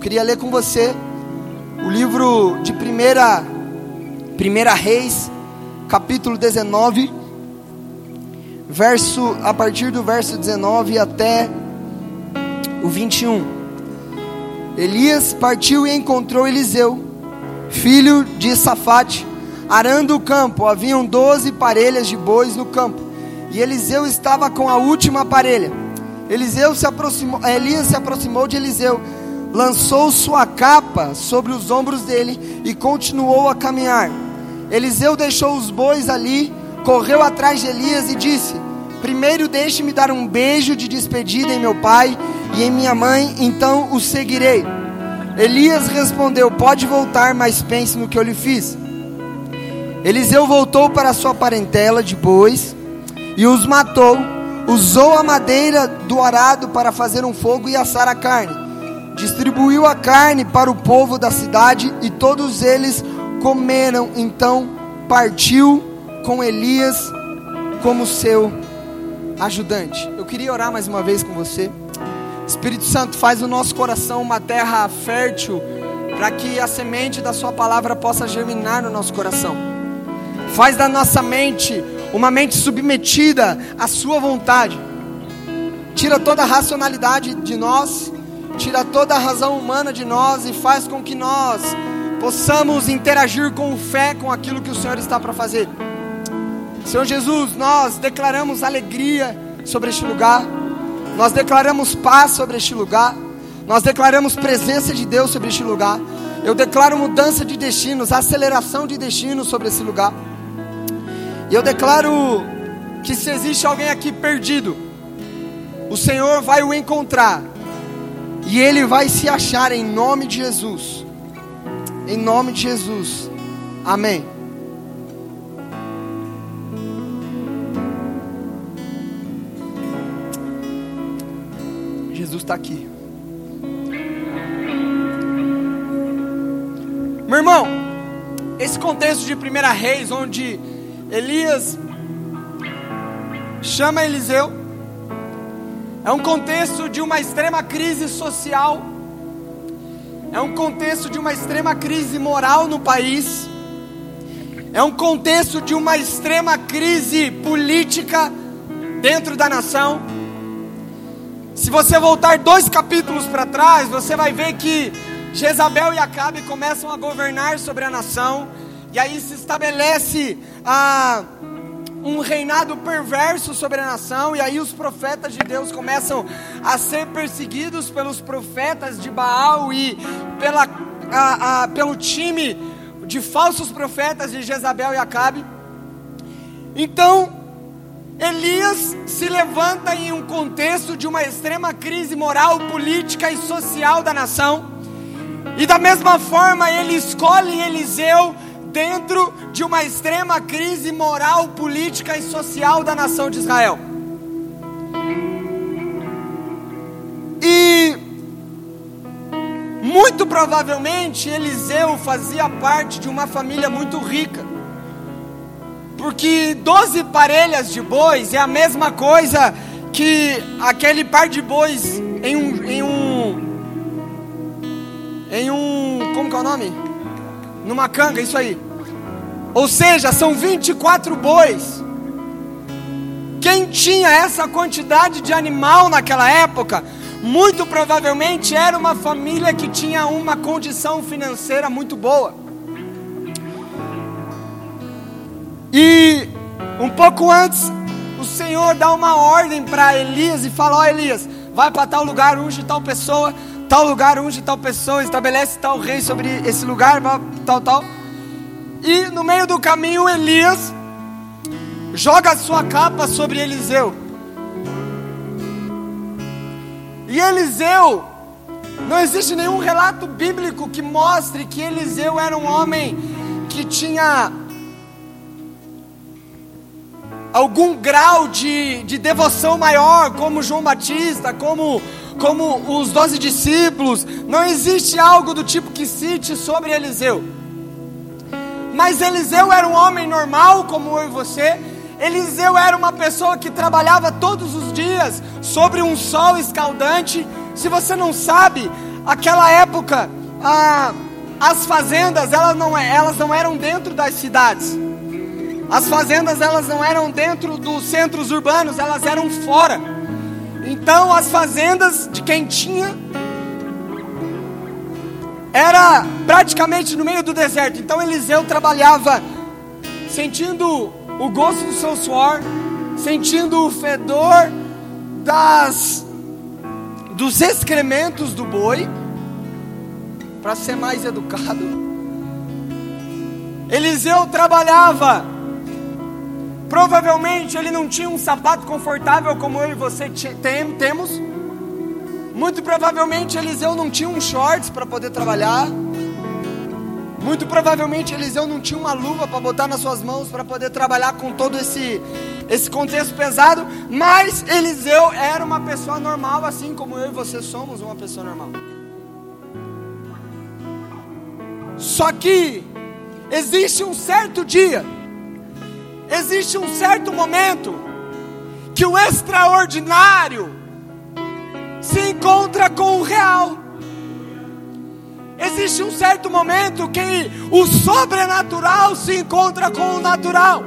queria ler com você o livro de primeira, primeira Reis, capítulo 19, verso a partir do verso 19 até o 21. Elias partiu e encontrou Eliseu, filho de Safate, arando o campo. Haviam doze parelhas de bois no campo, e Eliseu estava com a última parelha. Eliseu se aproximou, Elias se aproximou de Eliseu, lançou sua capa sobre os ombros dele e continuou a caminhar. Eliseu deixou os bois ali, correu atrás de Elias e disse: Primeiro deixe-me dar um beijo de despedida em meu pai e em minha mãe, então o seguirei. Elias respondeu: Pode voltar, mas pense no que eu lhe fiz. Eliseu voltou para sua parentela de bois e os matou. Usou a madeira do arado para fazer um fogo e assar a carne. Distribuiu a carne para o povo da cidade e todos eles comeram. Então partiu com Elias como seu ajudante. Eu queria orar mais uma vez com você. Espírito Santo, faz o nosso coração uma terra fértil para que a semente da Sua palavra possa germinar no nosso coração. Faz da nossa mente uma mente submetida à Sua vontade. Tira toda a racionalidade de nós, tira toda a razão humana de nós e faz com que nós possamos interagir com fé com aquilo que o Senhor está para fazer. Senhor Jesus, nós declaramos alegria sobre este lugar, nós declaramos paz sobre este lugar, nós declaramos presença de Deus sobre este lugar. Eu declaro mudança de destinos, aceleração de destinos sobre esse lugar. E eu declaro que se existe alguém aqui perdido, o Senhor vai o encontrar e ele vai se achar em nome de Jesus. Em nome de Jesus. Amém. Jesus está aqui. Meu irmão, esse contexto de Primeira Reis, onde Elias chama Eliseu, é um contexto de uma extrema crise social, é um contexto de uma extrema crise moral no país, é um contexto de uma extrema crise política dentro da nação. Se você voltar dois capítulos para trás, você vai ver que Jezabel e Acabe começam a governar sobre a nação, e aí se estabelece a. Um reinado perverso sobre a nação, e aí os profetas de Deus começam a ser perseguidos pelos profetas de Baal e pela, a, a, pelo time de falsos profetas de Jezabel e Acabe. Então, Elias se levanta em um contexto de uma extrema crise moral, política e social da nação, e da mesma forma ele escolhe Eliseu dentro de uma extrema crise moral, política e social da nação de Israel. E muito provavelmente Eliseu fazia parte de uma família muito rica. Porque 12 parelhas de bois é a mesma coisa que aquele par de bois em um em um em um como que é o nome? Numa canga, isso aí. Ou seja, são 24 bois. Quem tinha essa quantidade de animal naquela época, muito provavelmente era uma família que tinha uma condição financeira muito boa. E um pouco antes, o Senhor dá uma ordem para Elias e fala: Ó oh, Elias, vai para tal lugar, unge tal pessoa, tal lugar unge tal pessoa, estabelece tal rei sobre esse lugar, tal, tal. E no meio do caminho, Elias joga a sua capa sobre Eliseu. E Eliseu, não existe nenhum relato bíblico que mostre que Eliseu era um homem que tinha algum grau de, de devoção maior, como João Batista, como como os doze discípulos, não existe algo do tipo que cite sobre Eliseu. Mas Eliseu era um homem normal, como eu e você. Eliseu era uma pessoa que trabalhava todos os dias sobre um sol escaldante. Se você não sabe, aquela época, a, as fazendas elas não, elas não eram dentro das cidades. As fazendas elas não eram dentro dos centros urbanos, elas eram fora. Então as fazendas de quem tinha era praticamente no meio do deserto. Então Eliseu trabalhava sentindo o gosto do seu suor, sentindo o fedor das dos excrementos do boi, para ser mais educado. Eliseu trabalhava. Provavelmente ele não tinha um sapato confortável como eu e você tem, temos. Muito provavelmente Eliseu não tinha um shorts para poder trabalhar. Muito provavelmente Eliseu não tinha uma luva para botar nas suas mãos para poder trabalhar com todo esse esse contexto pesado, mas Eliseu era uma pessoa normal, assim como eu e você somos uma pessoa normal. Só que existe um certo dia, existe um certo momento que o extraordinário se encontra com o real. Existe um certo momento que o sobrenatural se encontra com o natural.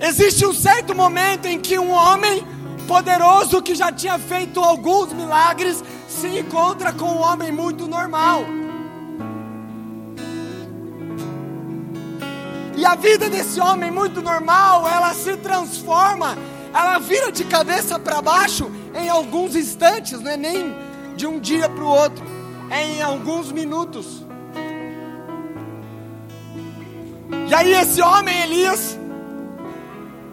Existe um certo momento em que um homem poderoso que já tinha feito alguns milagres se encontra com um homem muito normal. E a vida desse homem muito normal, ela se transforma, ela vira de cabeça para baixo em alguns instantes, não é nem de um dia para o outro, é em alguns minutos. E aí esse homem Elias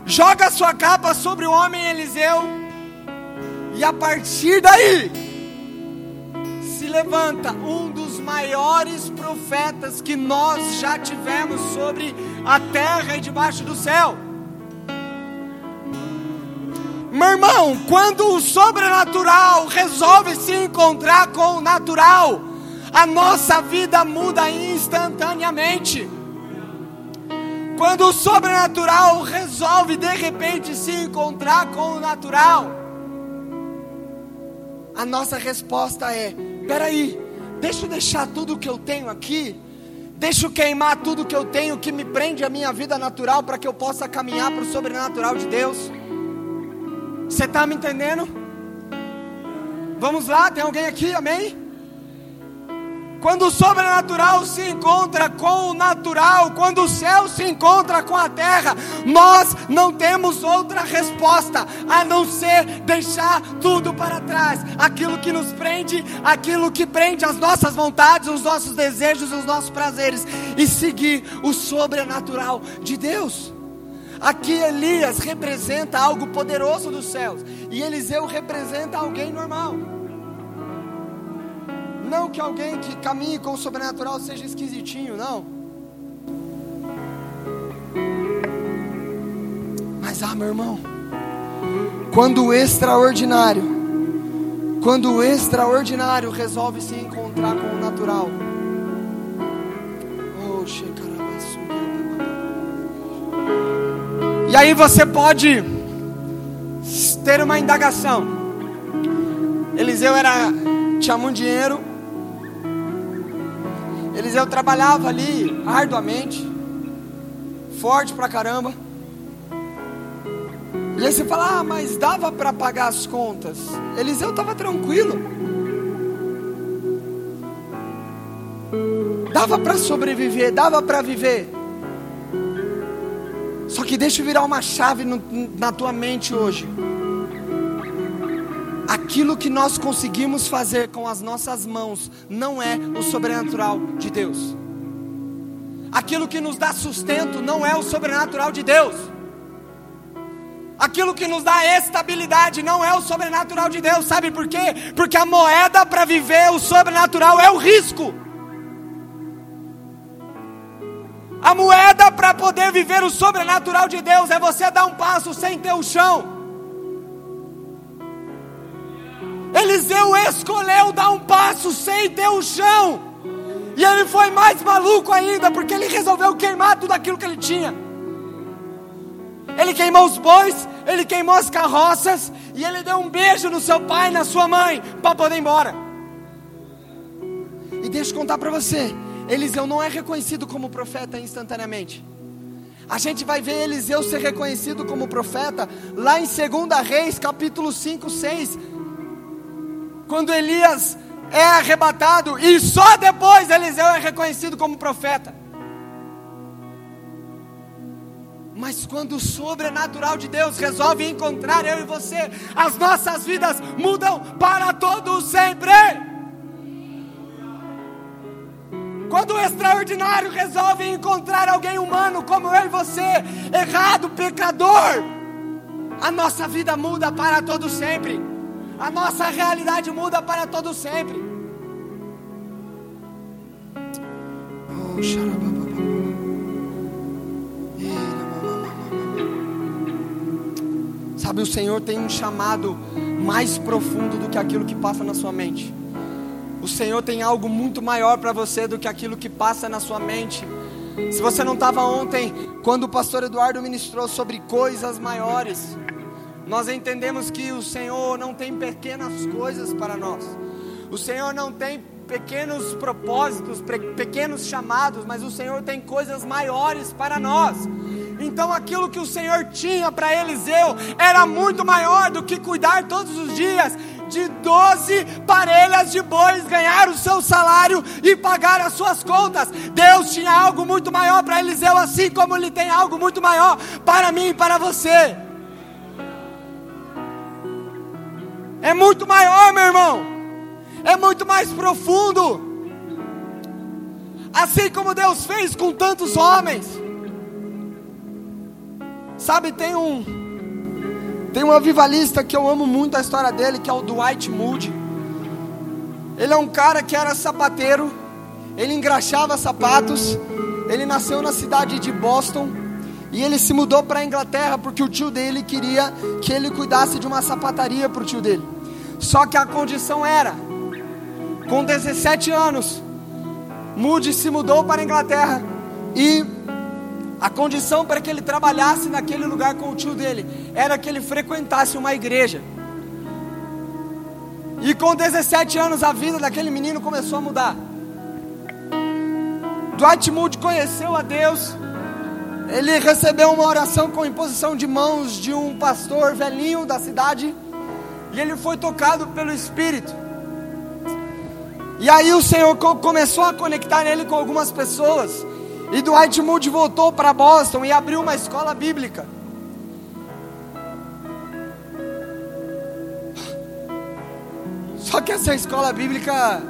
joga sua capa sobre o homem Eliseu, e a partir daí se levanta um dos maiores profetas que nós já tivemos sobre a terra e debaixo do céu. Meu irmão, quando o sobrenatural resolve se encontrar com o natural, a nossa vida muda instantaneamente. Quando o sobrenatural resolve de repente se encontrar com o natural, a nossa resposta é: peraí, deixa eu deixar tudo que eu tenho aqui, deixa eu queimar tudo que eu tenho que me prende a minha vida natural para que eu possa caminhar para o sobrenatural de Deus. Você está me entendendo? Vamos lá, tem alguém aqui, amém? Quando o sobrenatural se encontra com o natural, quando o céu se encontra com a terra, nós não temos outra resposta a não ser deixar tudo para trás, aquilo que nos prende, aquilo que prende as nossas vontades, os nossos desejos, os nossos prazeres e seguir o sobrenatural de Deus. Aqui Elias representa algo poderoso dos céus e Eliseu representa alguém normal. Não que alguém que caminhe com o sobrenatural seja esquisitinho, não. Mas ah, meu irmão, quando o extraordinário, quando o extraordinário resolve se encontrar com o natural, e aí você pode ter uma indagação. Eliseu era tinha muito dinheiro, Eliseu trabalhava ali arduamente, forte pra caramba. E aí você fala, ah, mas dava para pagar as contas. Eliseu estava tranquilo. Dava para sobreviver, dava para viver. Só que deixa eu virar uma chave no, na tua mente hoje aquilo que nós conseguimos fazer com as nossas mãos não é o sobrenatural de Deus. Aquilo que nos dá sustento não é o sobrenatural de Deus. Aquilo que nos dá estabilidade não é o sobrenatural de Deus. Sabe por quê? Porque a moeda para viver o sobrenatural é o risco. A moeda para poder viver o sobrenatural de Deus é você dar um passo sem ter o chão. Eliseu escolheu dar um passo sem ter o chão. E ele foi mais maluco ainda, porque ele resolveu queimar tudo aquilo que ele tinha. Ele queimou os bois, ele queimou as carroças e ele deu um beijo no seu pai e na sua mãe para poder ir embora. E deixa eu contar para você: Eliseu não é reconhecido como profeta instantaneamente. A gente vai ver Eliseu ser reconhecido como profeta lá em 2 Reis, capítulo 5, 6. Quando Elias é arrebatado e só depois Eliseu é reconhecido como profeta. Mas quando o sobrenatural de Deus resolve encontrar eu e você, as nossas vidas mudam para todo sempre. Quando o extraordinário resolve encontrar alguém humano como eu e você, errado, pecador, a nossa vida muda para todo sempre. A nossa realidade muda para todo sempre. Sabe, o Senhor tem um chamado mais profundo do que aquilo que passa na sua mente. O Senhor tem algo muito maior para você do que aquilo que passa na sua mente. Se você não estava ontem, quando o pastor Eduardo ministrou sobre coisas maiores, nós entendemos que o Senhor não tem pequenas coisas para nós. O Senhor não tem pequenos propósitos, pequenos chamados, mas o Senhor tem coisas maiores para nós. Então aquilo que o Senhor tinha para Eliseu era muito maior do que cuidar todos os dias de 12 parelhas de bois, ganhar o seu salário e pagar as suas contas. Deus tinha algo muito maior para Eliseu, assim como Ele tem algo muito maior para mim e para você. É muito maior, meu irmão. É muito mais profundo. Assim como Deus fez com tantos homens. Sabe, tem um tem um avivalista que eu amo muito a história dele, que é o Dwight Moody. Ele é um cara que era sapateiro, ele engraxava sapatos. Ele nasceu na cidade de Boston e ele se mudou para a Inglaterra porque o tio dele queria que ele cuidasse de uma sapataria para o tio dele. Só que a condição era, com 17 anos, Moody se mudou para a Inglaterra e a condição para que ele trabalhasse naquele lugar com o tio dele era que ele frequentasse uma igreja. E com 17 anos a vida daquele menino começou a mudar. Dwight Moody conheceu a Deus. Ele recebeu uma oração com imposição de mãos de um pastor velhinho da cidade. E ele foi tocado pelo Espírito. E aí o Senhor começou a conectar ele com algumas pessoas. E Dwight Moody voltou para Boston e abriu uma escola bíblica. Só que essa escola bíblica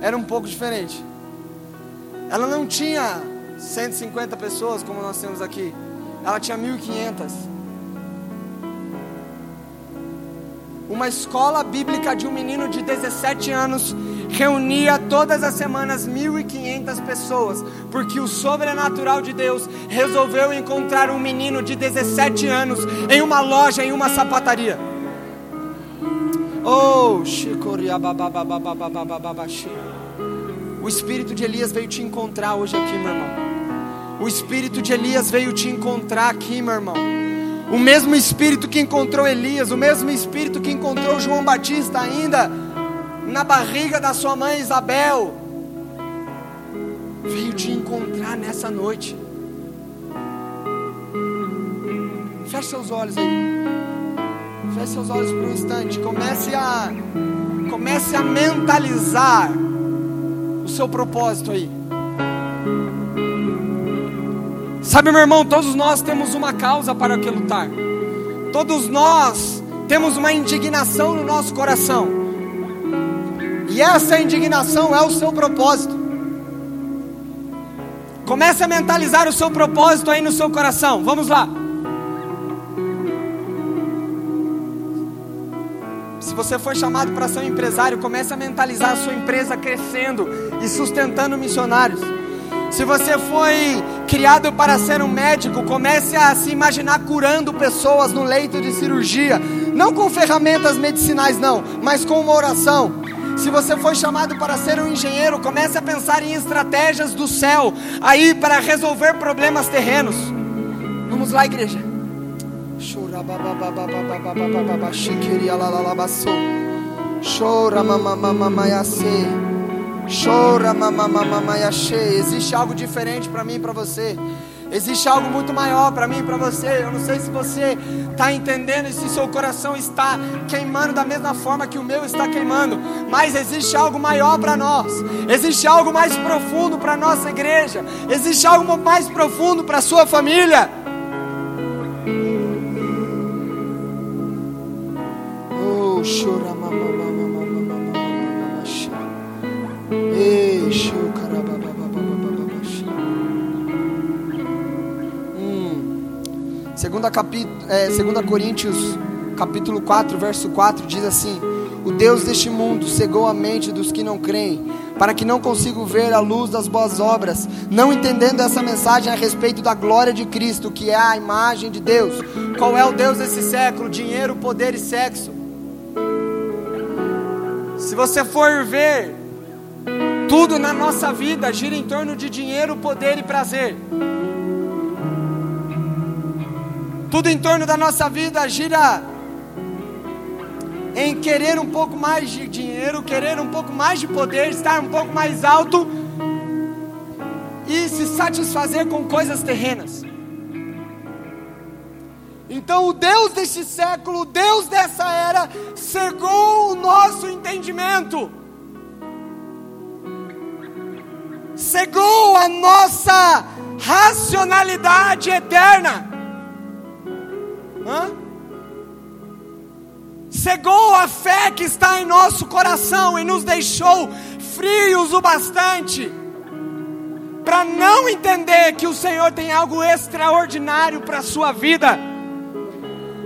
era um pouco diferente. Ela não tinha 150 pessoas como nós temos aqui. Ela tinha 1500. Uma escola bíblica de um menino de 17 anos reunia todas as semanas 1.500 pessoas, porque o sobrenatural de Deus resolveu encontrar um menino de 17 anos em uma loja, em uma sapataria. Oh, o espírito de Elias veio te encontrar hoje aqui, meu irmão. O espírito de Elias veio te encontrar aqui, meu irmão. O mesmo Espírito que encontrou Elias, o mesmo Espírito que encontrou João Batista ainda na barriga da sua mãe Isabel, veio te encontrar nessa noite. Feche seus olhos aí. Feche seus olhos por um instante. Comece a comece a mentalizar o seu propósito aí. Sabe, meu irmão, todos nós temos uma causa para que lutar. Todos nós temos uma indignação no nosso coração. E essa indignação é o seu propósito. Comece a mentalizar o seu propósito aí no seu coração. Vamos lá. Se você foi chamado para ser um empresário, comece a mentalizar a sua empresa crescendo e sustentando missionários. Se você foi criado para ser um médico, comece a se imaginar curando pessoas no leito de cirurgia, não com ferramentas medicinais não, mas com uma oração. Se você foi chamado para ser um engenheiro, comece a pensar em estratégias do céu aí para resolver problemas terrenos. Vamos lá, igreja. Chora. Chora mamamamamaiache. Existe algo diferente para mim e para você. Existe algo muito maior para mim e para você. Eu não sei se você está entendendo e se seu coração está queimando da mesma forma que o meu está queimando. Mas existe algo maior para nós. Existe algo mais profundo para nossa igreja. Existe algo mais profundo para a sua família. Oh, chora Segunda, é, segunda Coríntios capítulo 4, verso 4 diz assim: O Deus deste mundo cegou a mente dos que não creem, para que não consigam ver a luz das boas obras, não entendendo essa mensagem a respeito da glória de Cristo, que é a imagem de Deus. Qual é o Deus desse século? Dinheiro, poder e sexo. Se você for ver tudo na nossa vida gira em torno de dinheiro, poder e prazer. Tudo em torno da nossa vida gira em querer um pouco mais de dinheiro, querer um pouco mais de poder, estar um pouco mais alto e se satisfazer com coisas terrenas. Então, o Deus deste século, o Deus dessa era, cegou o nosso entendimento. cegou a nossa racionalidade eterna. Hã? Cegou a fé que está em nosso coração e nos deixou frios o bastante para não entender que o Senhor tem algo extraordinário para a sua vida.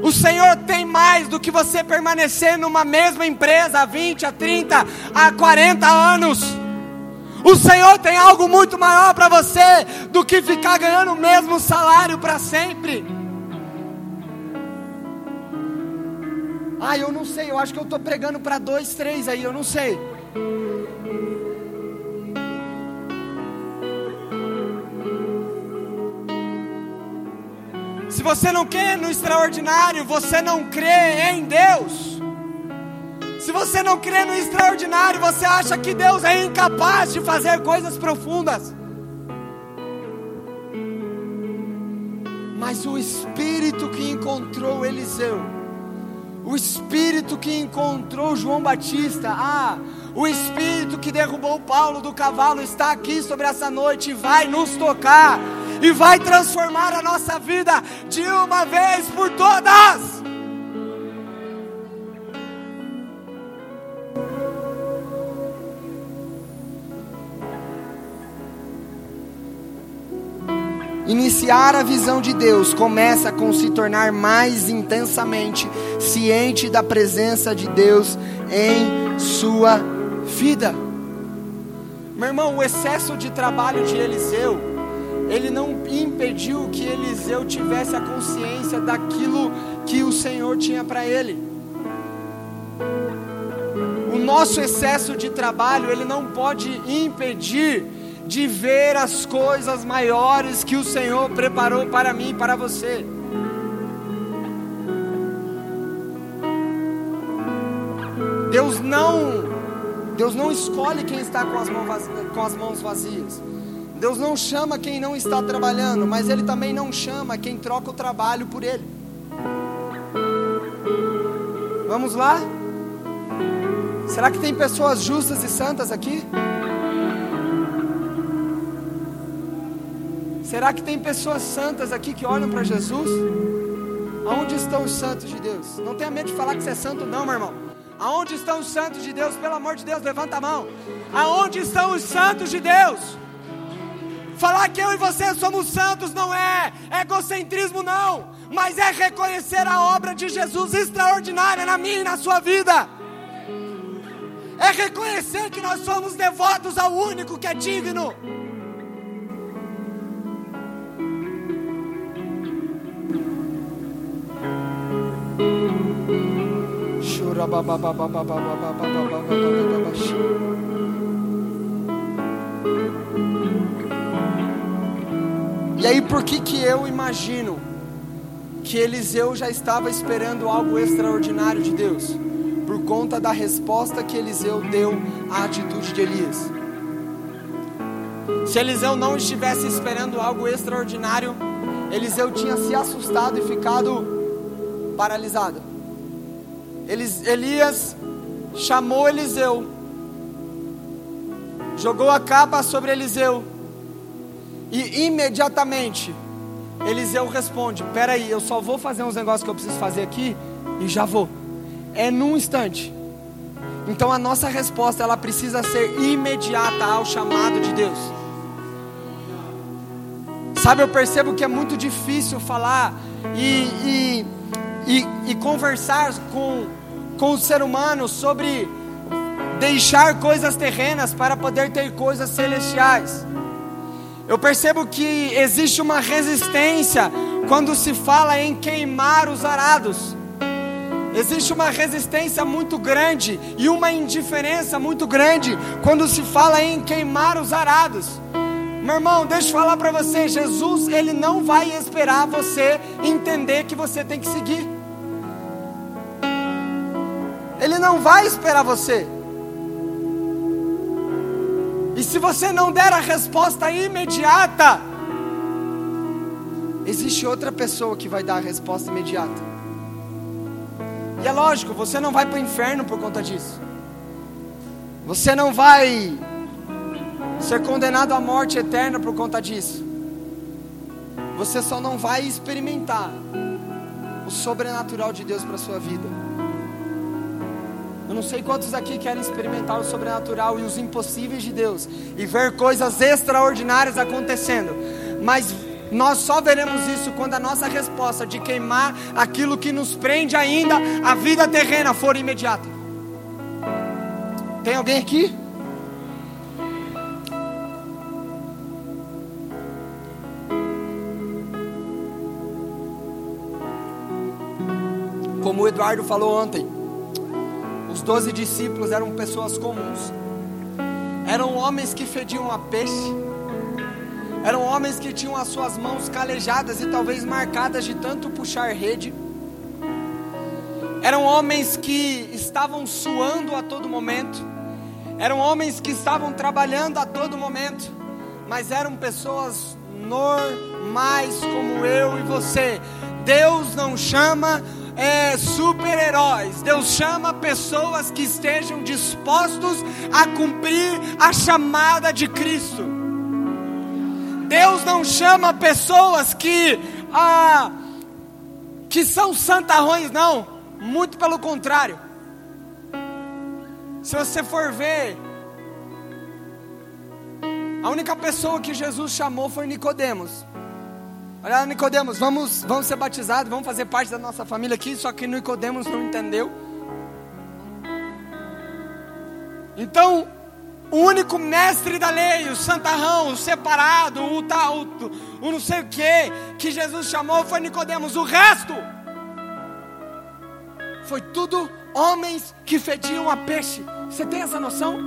O Senhor tem mais do que você permanecer numa mesma empresa há 20, a 30, a 40 anos. O Senhor tem algo muito maior para você do que ficar ganhando o mesmo salário para sempre. Ah, eu não sei, eu acho que eu estou pregando para dois, três aí, eu não sei. Se você não quer no extraordinário, você não crê em Deus. Se você não crê no extraordinário, você acha que Deus é incapaz de fazer coisas profundas. Mas o Espírito que encontrou Eliseu, o Espírito que encontrou João Batista, ah, o Espírito que derrubou Paulo do cavalo está aqui sobre essa noite e vai nos tocar e vai transformar a nossa vida de uma vez por todas. Iniciar a visão de Deus começa com se tornar mais intensamente ciente da presença de Deus em sua vida. Meu irmão, o excesso de trabalho de Eliseu, ele não impediu que Eliseu tivesse a consciência daquilo que o Senhor tinha para ele. O nosso excesso de trabalho, ele não pode impedir de ver as coisas maiores que o Senhor preparou para mim e para você. Deus não, Deus não escolhe quem está com as, mãos vazias, com as mãos vazias. Deus não chama quem não está trabalhando, mas Ele também não chama quem troca o trabalho por Ele. Vamos lá? Será que tem pessoas justas e santas aqui? Será que tem pessoas santas aqui que olham para Jesus? Aonde estão os santos de Deus? Não tenha medo de falar que você é santo, não, meu irmão. Aonde estão os santos de Deus? Pelo amor de Deus, levanta a mão. Aonde estão os santos de Deus? Falar que eu e você somos santos não é egocentrismo, não, mas é reconhecer a obra de Jesus extraordinária na minha e na sua vida. É reconhecer que nós somos devotos ao único que é digno. E aí por que que eu imagino que Eliseu já estava esperando algo extraordinário de Deus, por conta da resposta que Eliseu deu à atitude de Elias. Se Eliseu não estivesse esperando algo extraordinário, Eliseu tinha se assustado e ficado paralisado. Elias chamou Eliseu, jogou a capa sobre Eliseu, e imediatamente Eliseu responde: Peraí, eu só vou fazer uns negócios que eu preciso fazer aqui e já vou. É num instante. Então a nossa resposta ela precisa ser imediata ao chamado de Deus. Sabe, eu percebo que é muito difícil falar e, e, e, e conversar com, com o ser humano sobre deixar coisas terrenas para poder ter coisas celestiais. Eu percebo que existe uma resistência quando se fala em queimar os arados. Existe uma resistência muito grande e uma indiferença muito grande quando se fala em queimar os arados. Meu irmão, deixa eu falar para você, Jesus, ele não vai esperar você entender que você tem que seguir. Ele não vai esperar você. E se você não der a resposta imediata, existe outra pessoa que vai dar a resposta imediata. E é lógico, você não vai para o inferno por conta disso. Você não vai ser condenado à morte eterna por conta disso. Você só não vai experimentar o sobrenatural de Deus para sua vida. Eu não sei quantos aqui querem experimentar o sobrenatural e os impossíveis de Deus e ver coisas extraordinárias acontecendo, mas nós só veremos isso quando a nossa resposta de queimar aquilo que nos prende ainda a vida terrena for imediata. Tem alguém aqui? Como o Eduardo falou ontem, doze discípulos eram pessoas comuns, eram homens que fediam a peixe, eram homens que tinham as suas mãos calejadas e talvez marcadas de tanto puxar rede, eram homens que estavam suando a todo momento, eram homens que estavam trabalhando a todo momento, mas eram pessoas normais como eu e você. Deus não chama é, super-heróis. Deus chama pessoas que estejam dispostos a cumprir a chamada de Cristo. Deus não chama pessoas que ah, que são santarrões, não. Muito pelo contrário. Se você for ver, a única pessoa que Jesus chamou foi Nicodemos. Olha, Nicodemos, vamos, vamos ser batizados, vamos fazer parte da nossa família aqui, só que Nicodemos não entendeu. Então, o único mestre da lei, o santarrão, o separado, o tal, o, o não sei o que, que Jesus chamou foi Nicodemos. O resto foi tudo homens que fediam a peixe. Você tem essa noção?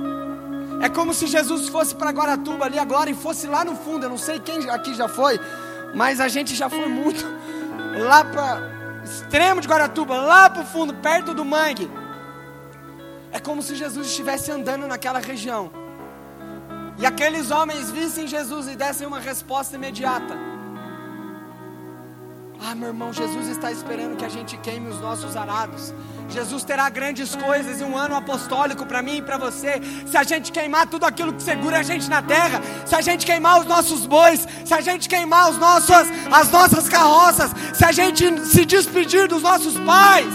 É como se Jesus fosse para Guaratuba ali agora e fosse lá no fundo. Eu não sei quem aqui já foi, mas a gente já foi muito lá para extremo de Guaratuba, lá para o fundo, perto do mangue. É como se Jesus estivesse andando naquela região. E aqueles homens vissem Jesus e dessem uma resposta imediata. Ah, meu irmão, Jesus está esperando que a gente queime os nossos arados. Jesus terá grandes coisas e um ano apostólico para mim e para você. Se a gente queimar tudo aquilo que segura a gente na terra, se a gente queimar os nossos bois, se a gente queimar os nossos, as nossas carroças, se a gente se despedir dos nossos pais.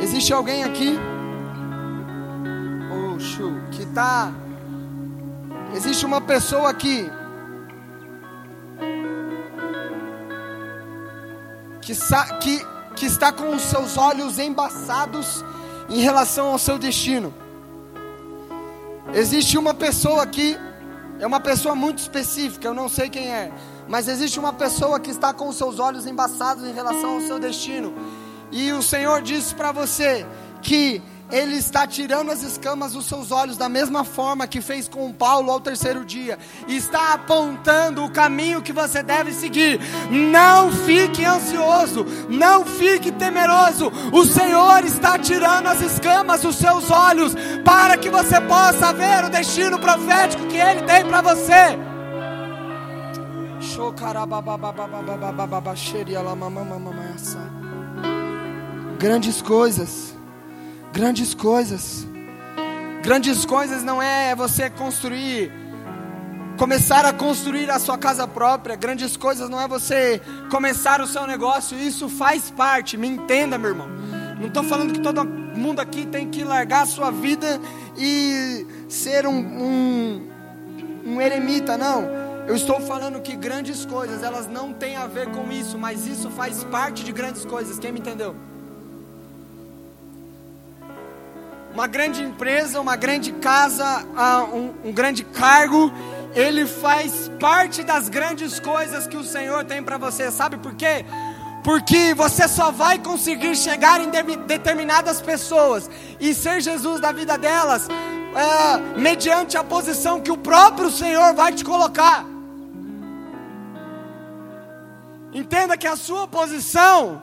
Existe alguém aqui? Que está. Existe uma pessoa aqui que, que, que está com os seus olhos embaçados em relação ao seu destino. Existe uma pessoa aqui, é uma pessoa muito específica, eu não sei quem é, mas existe uma pessoa que está com os seus olhos embaçados em relação ao seu destino. E o Senhor disse para você que ele está tirando as escamas dos seus olhos, da mesma forma que fez com Paulo ao terceiro dia, está apontando o caminho que você deve seguir. Não fique ansioso, não fique temeroso. O Senhor está tirando as escamas dos seus olhos, para que você possa ver o destino profético que Ele tem para você. Grandes coisas grandes coisas. Grandes coisas não é você construir, começar a construir a sua casa própria. Grandes coisas não é você começar o seu negócio. Isso faz parte, me entenda, meu irmão. Não estou falando que todo mundo aqui tem que largar a sua vida e ser um, um, um eremita, não. Eu estou falando que grandes coisas, elas não têm a ver com isso, mas isso faz parte de grandes coisas. Quem me entendeu? uma grande empresa, uma grande casa, um, um grande cargo. Ele faz parte das grandes coisas que o Senhor tem para você. Sabe por quê? Porque você só vai conseguir chegar em determinadas pessoas e ser Jesus da vida delas, é, mediante a posição que o próprio Senhor vai te colocar. Entenda que a sua posição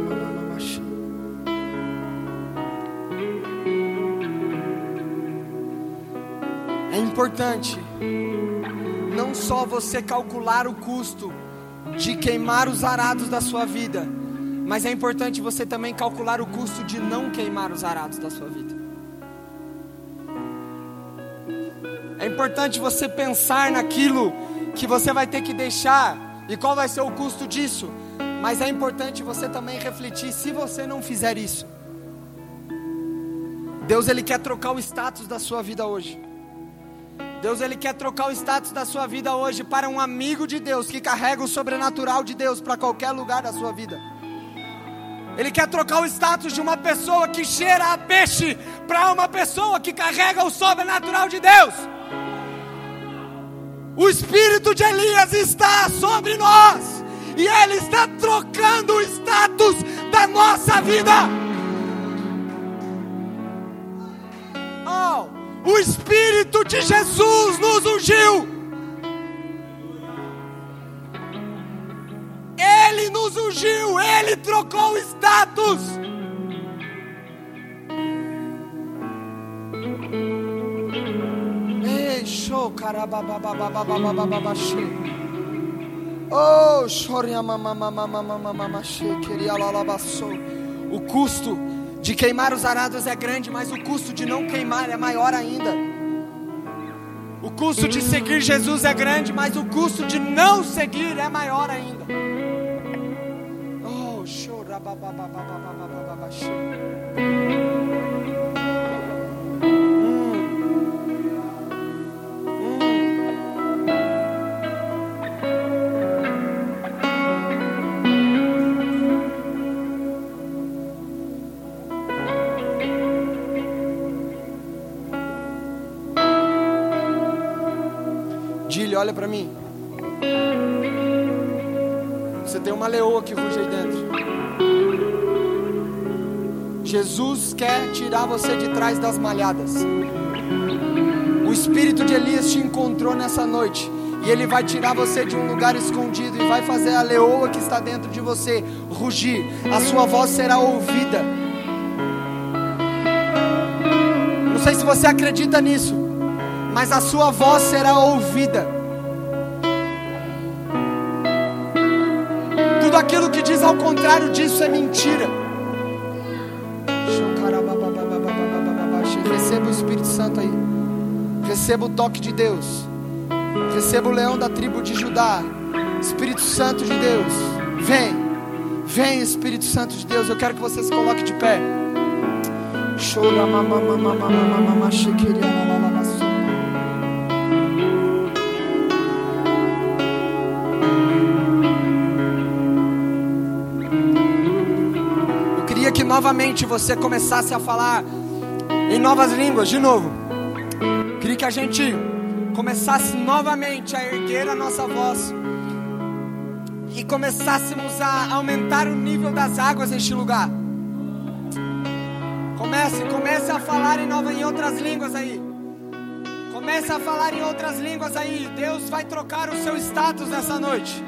É importante não só você calcular o custo de queimar os arados da sua vida, mas é importante você também calcular o custo de não queimar os arados da sua vida. É importante você pensar naquilo que você vai ter que deixar e qual vai ser o custo disso. Mas é importante você também refletir se você não fizer isso. Deus ele quer trocar o status da sua vida hoje. Deus ele quer trocar o status da sua vida hoje para um amigo de Deus que carrega o sobrenatural de Deus para qualquer lugar da sua vida. Ele quer trocar o status de uma pessoa que cheira a peixe para uma pessoa que carrega o sobrenatural de Deus. O espírito de Elias está sobre nós e ele está trocando o status da nossa vida. O Espírito de Jesus nos ungiu. Ele nos ungiu, ele trocou o status. Show, Oh, O custo de queimar os arados é grande, mas o custo de não queimar é maior ainda. O custo de seguir Jesus é grande, mas o custo de não seguir é maior ainda. Oh, chora, olha para mim. Você tem uma leoa que ruge aí dentro. Jesus quer tirar você de trás das malhadas. O espírito de Elias te encontrou nessa noite. E ele vai tirar você de um lugar escondido e vai fazer a leoa que está dentro de você rugir. A sua voz será ouvida. Não sei se você acredita nisso, mas a sua voz será ouvida. Aquilo que diz ao contrário disso é mentira. Receba o Espírito Santo aí. Receba o toque de Deus. Receba o leão da tribo de Judá. Espírito Santo de Deus. Vem. Vem, Espírito Santo de Deus. Eu quero que você se coloque de pé. Chora mama novamente você começasse a falar em novas línguas de novo. Queria que a gente começasse novamente a erguer a nossa voz e começássemos a aumentar o nível das águas neste lugar. Comece, comece a falar em, em outras línguas aí. Comece a falar em outras línguas aí. Deus vai trocar o seu status nessa noite.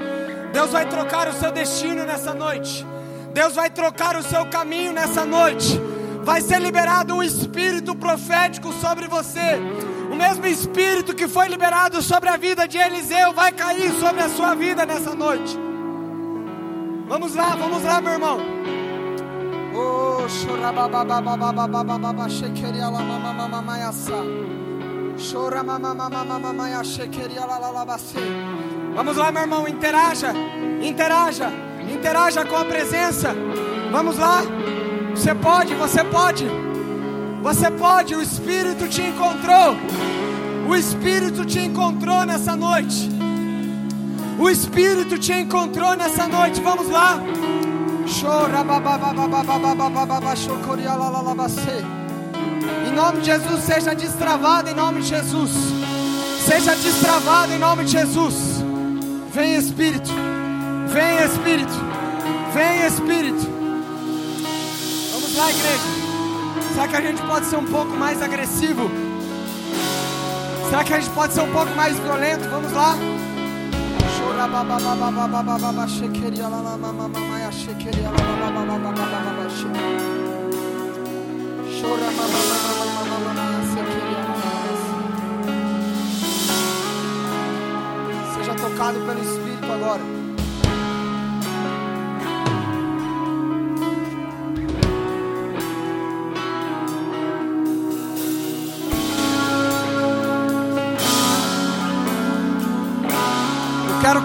Deus vai trocar o seu destino nessa noite. Deus vai trocar o seu caminho nessa noite. Vai ser liberado um espírito profético sobre você. O mesmo espírito que foi liberado sobre a vida de Eliseu vai cair sobre a sua vida nessa noite. Vamos lá, vamos lá, meu irmão. Oh, Vamos lá, meu irmão, interaja, interaja interaja com a presença. Vamos lá. Você pode, você pode. Você pode, o Espírito te encontrou. O Espírito te encontrou nessa noite. O Espírito te encontrou nessa noite. Vamos lá. Em nome de Jesus, seja destravado em nome de Jesus. Seja destravado em nome de Jesus. Vem Espírito. Vem Espírito, vem Espírito. Vamos lá, igreja. Será que a gente pode ser um pouco mais agressivo? Será que a gente pode ser um pouco mais violento? Vamos lá. Seja tocado pelo Espírito agora.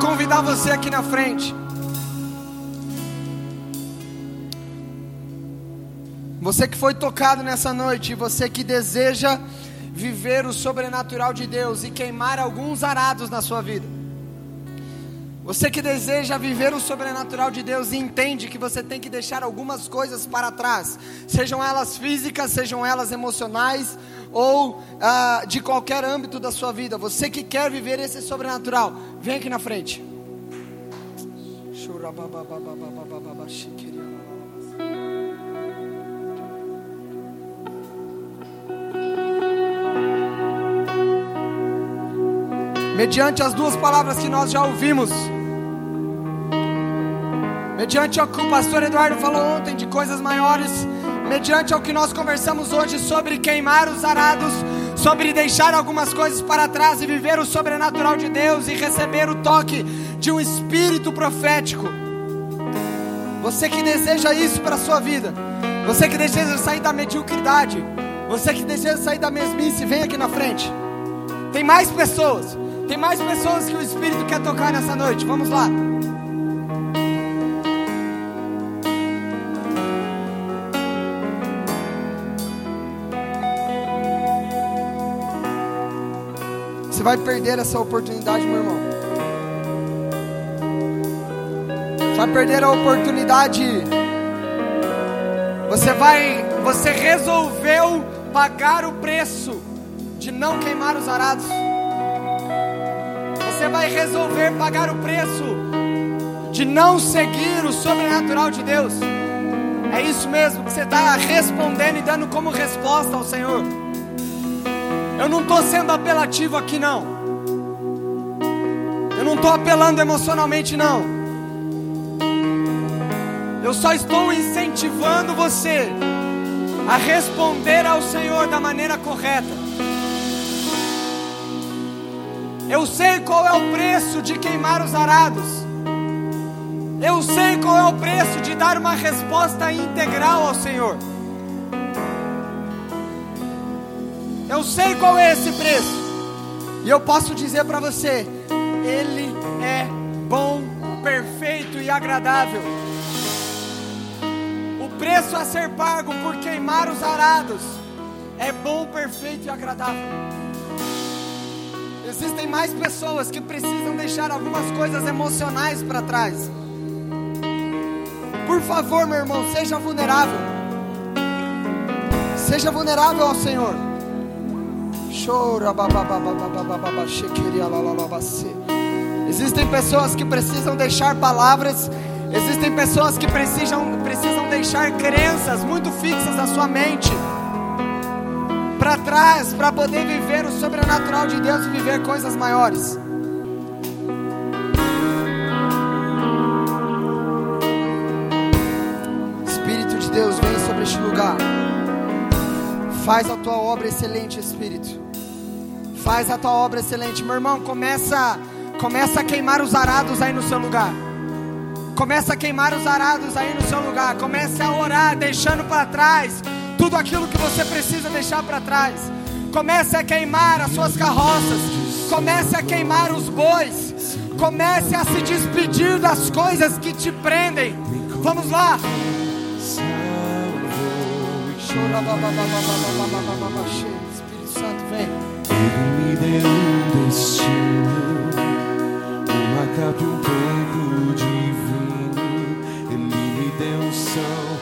Convidar você aqui na frente. Você que foi tocado nessa noite, você que deseja viver o sobrenatural de Deus e queimar alguns arados na sua vida. Você que deseja viver o sobrenatural de Deus e entende que você tem que deixar algumas coisas para trás, sejam elas físicas, sejam elas emocionais ou ah, de qualquer âmbito da sua vida. Você que quer viver esse sobrenatural, vem aqui na frente. Mediante as duas palavras que nós já ouvimos, mediante o que o pastor Eduardo falou ontem de coisas maiores, mediante o que nós conversamos hoje sobre queimar os arados, sobre deixar algumas coisas para trás e viver o sobrenatural de Deus e receber o toque de um espírito profético. Você que deseja isso para a sua vida, você que deseja sair da mediocridade, você que deseja sair da mesmice, vem aqui na frente. Tem mais pessoas, tem mais pessoas que o Espírito quer tocar nessa noite. Vamos lá. Você vai perder essa oportunidade, meu irmão. Você vai perder a oportunidade. Você vai, você resolveu pagar o preço de não queimar os arados. Você vai resolver pagar o preço de não seguir o sobrenatural de Deus. É isso mesmo que você está respondendo e dando como resposta ao Senhor. Eu não estou sendo apelativo aqui, não. Eu não estou apelando emocionalmente, não. Eu só estou incentivando você a responder ao Senhor da maneira correta. Eu sei qual é o preço de queimar os arados. Eu sei qual é o preço de dar uma resposta integral ao Senhor. Eu sei qual é esse preço. E eu posso dizer para você: Ele é bom, perfeito e agradável. O preço a ser pago por queimar os arados é bom, perfeito e agradável. Existem mais pessoas que precisam deixar algumas coisas emocionais para trás. Por favor, meu irmão, seja vulnerável. Seja vulnerável ao Senhor. Existem pessoas que precisam deixar palavras. Existem pessoas que precisam, precisam deixar crenças muito fixas na sua mente para trás para poder viver o sobrenatural de Deus e viver coisas maiores. Espírito de Deus, vem sobre este lugar. Faz a tua obra excelente, Espírito. Faz a tua obra excelente, meu irmão. Começa, começa a queimar os arados aí no seu lugar. Começa a queimar os arados aí no seu lugar. Comece a orar, deixando para trás tudo aquilo que você precisa deixar para trás. Comece a queimar as suas carroças. Comece a queimar os bois. Comece a se despedir das coisas que te prendem. Vamos lá. Ele me deu um destino, uma capa um pouco de vinho. Ele me deu um som